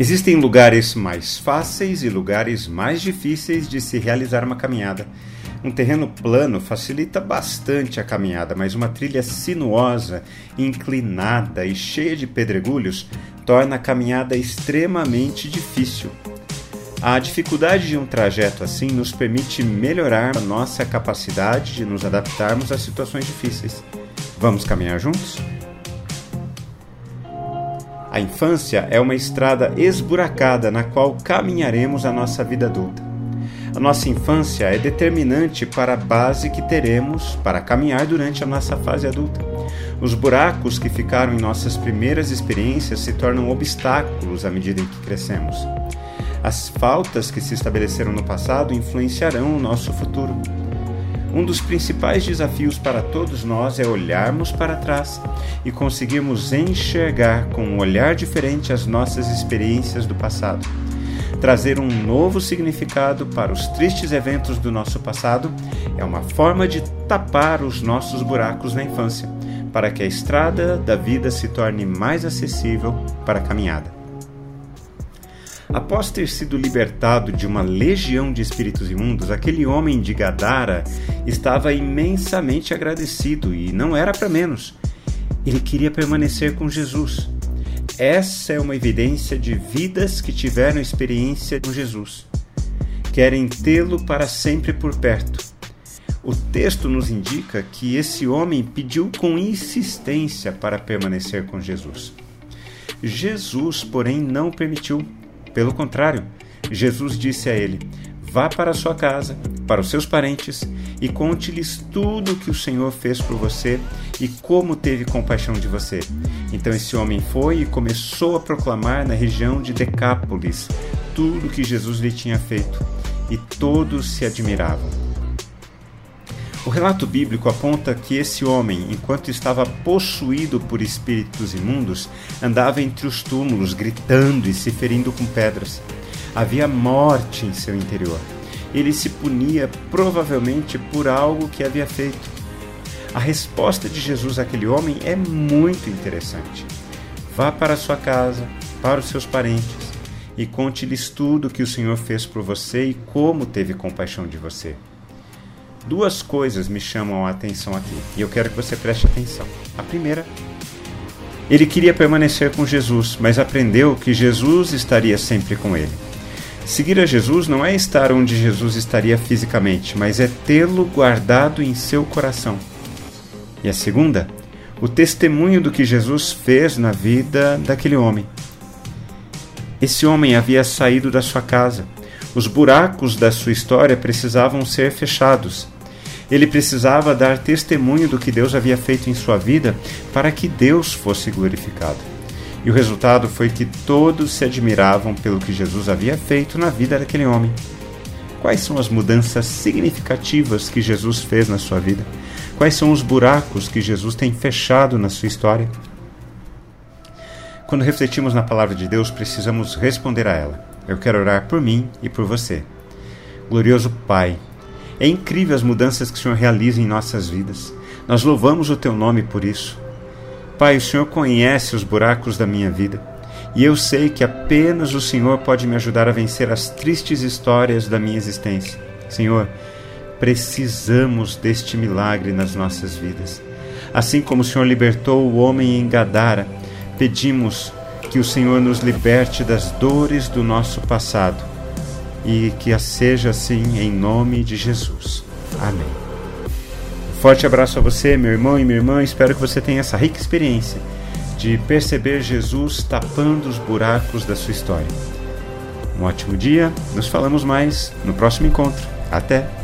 Existem lugares mais fáceis e lugares mais difíceis de se realizar uma caminhada. Um terreno plano facilita bastante a caminhada, mas uma trilha sinuosa, inclinada e cheia de pedregulhos torna a caminhada extremamente difícil. A dificuldade de um trajeto assim nos permite melhorar a nossa capacidade de nos adaptarmos a situações difíceis. Vamos caminhar juntos? A infância é uma estrada esburacada na qual caminharemos a nossa vida adulta. A nossa infância é determinante para a base que teremos para caminhar durante a nossa fase adulta. Os buracos que ficaram em nossas primeiras experiências se tornam obstáculos à medida em que crescemos. As faltas que se estabeleceram no passado influenciarão o nosso futuro. Um dos principais desafios para todos nós é olharmos para trás e conseguirmos enxergar com um olhar diferente as nossas experiências do passado. Trazer um novo significado para os tristes eventos do nosso passado é uma forma de tapar os nossos buracos na infância, para que a estrada da vida se torne mais acessível para a caminhada. Após ter sido libertado de uma legião de espíritos imundos, aquele homem de Gadara estava imensamente agradecido e não era para menos. Ele queria permanecer com Jesus. Essa é uma evidência de vidas que tiveram experiência com Jesus. Querem tê-lo para sempre por perto. O texto nos indica que esse homem pediu com insistência para permanecer com Jesus. Jesus, porém, não permitiu. Pelo contrário, Jesus disse a ele: Vá para a sua casa, para os seus parentes, e conte-lhes tudo o que o Senhor fez por você e como teve compaixão de você. Então esse homem foi e começou a proclamar na região de Decápolis tudo o que Jesus lhe tinha feito, e todos se admiravam. O relato bíblico aponta que esse homem, enquanto estava possuído por espíritos imundos, andava entre os túmulos, gritando e se ferindo com pedras. Havia morte em seu interior. Ele se punia provavelmente por algo que havia feito. A resposta de Jesus àquele homem é muito interessante. Vá para sua casa, para os seus parentes, e conte-lhes tudo o que o Senhor fez por você e como teve compaixão de você. Duas coisas me chamam a atenção aqui e eu quero que você preste atenção. A primeira, ele queria permanecer com Jesus, mas aprendeu que Jesus estaria sempre com ele. Seguir a Jesus não é estar onde Jesus estaria fisicamente, mas é tê-lo guardado em seu coração. E a segunda, o testemunho do que Jesus fez na vida daquele homem. Esse homem havia saído da sua casa, os buracos da sua história precisavam ser fechados. Ele precisava dar testemunho do que Deus havia feito em sua vida para que Deus fosse glorificado. E o resultado foi que todos se admiravam pelo que Jesus havia feito na vida daquele homem. Quais são as mudanças significativas que Jesus fez na sua vida? Quais são os buracos que Jesus tem fechado na sua história? Quando refletimos na palavra de Deus, precisamos responder a ela. Eu quero orar por mim e por você. Glorioso Pai, é incrível as mudanças que o Senhor realiza em nossas vidas. Nós louvamos o Teu nome por isso. Pai, o Senhor conhece os buracos da minha vida e eu sei que apenas o Senhor pode me ajudar a vencer as tristes histórias da minha existência. Senhor, precisamos deste milagre nas nossas vidas. Assim como o Senhor libertou o homem em Gadara, pedimos que o Senhor nos liberte das dores do nosso passado e que seja assim em nome de Jesus. Amém. Um forte abraço a você, meu irmão e minha irmã. Espero que você tenha essa rica experiência de perceber Jesus tapando os buracos da sua história. Um ótimo dia. Nos falamos mais no próximo encontro. Até!